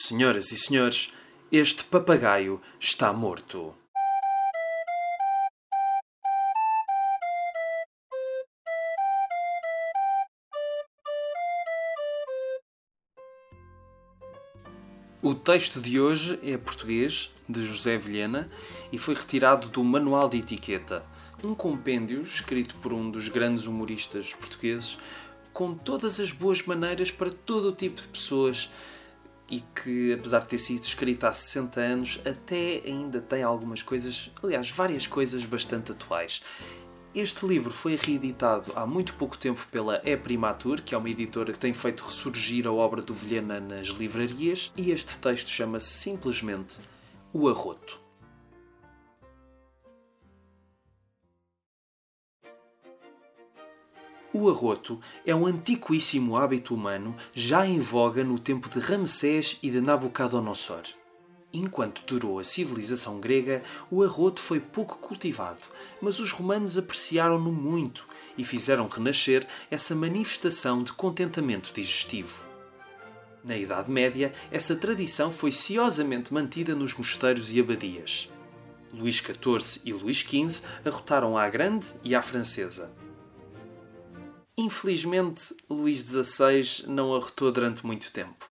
Senhoras e senhores, este papagaio está morto. O texto de hoje é português, de José Vilhena, e foi retirado do Manual de Etiqueta, um compêndio escrito por um dos grandes humoristas portugueses, com todas as boas maneiras para todo o tipo de pessoas e que, apesar de ter sido escrito há 60 anos, até ainda tem algumas coisas, aliás, várias coisas bastante atuais. Este livro foi reeditado há muito pouco tempo pela E Primatur, que é uma editora que tem feito ressurgir a obra do Vilhena nas livrarias, e este texto chama-se simplesmente O Arroto. O arroto é um antiquíssimo hábito humano já em voga no tempo de Ramsés e de Nabucodonosor. Enquanto durou a civilização grega, o arroto foi pouco cultivado, mas os romanos apreciaram-no muito e fizeram renascer essa manifestação de contentamento digestivo. Na Idade Média, essa tradição foi ciosamente mantida nos mosteiros e abadias. Luís XIV e Luís XV arrotaram à grande e à francesa. Infelizmente, Luís XVI não arrotou durante muito tempo.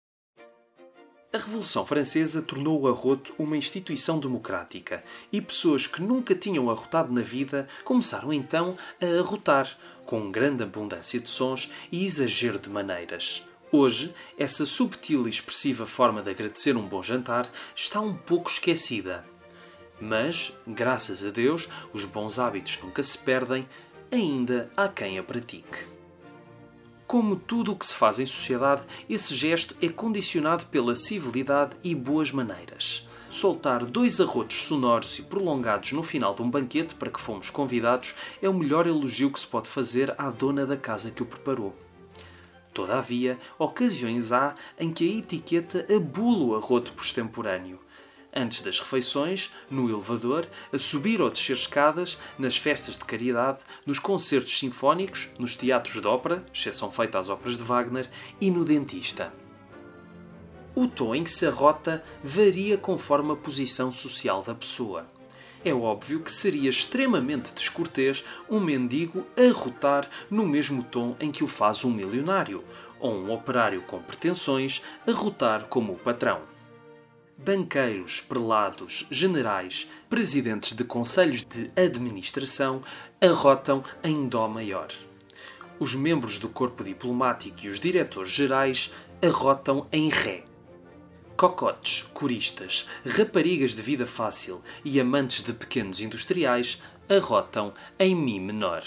A Revolução Francesa tornou o arroto uma instituição democrática e pessoas que nunca tinham arrotado na vida começaram então a arrotar, com grande abundância de sons e exagero de maneiras. Hoje, essa subtil e expressiva forma de agradecer um bom jantar está um pouco esquecida. Mas, graças a Deus, os bons hábitos nunca se perdem, ainda há quem a pratique. Como tudo o que se faz em sociedade, esse gesto é condicionado pela civilidade e boas maneiras. Soltar dois arrotos sonoros e prolongados no final de um banquete para que fomos convidados é o melhor elogio que se pode fazer à dona da casa que o preparou. Todavia, ocasiões há em que a etiqueta abula o arroto por extemporâneo antes das refeições, no elevador, a subir ou descer escadas, nas festas de caridade, nos concertos sinfónicos, nos teatros de ópera, exceção feita às óperas de Wagner, e no dentista. O tom em que se arrota varia conforme a posição social da pessoa. É óbvio que seria extremamente descortês um mendigo arrotar no mesmo tom em que o faz um milionário, ou um operário com pretensões arrotar como o patrão banqueiros, prelados, generais, presidentes de conselhos de administração arrotam em dó maior. Os membros do corpo diplomático e os diretores gerais arrotam em ré. Cocotes, coristas, raparigas de vida fácil e amantes de pequenos industriais arrotam em mi menor.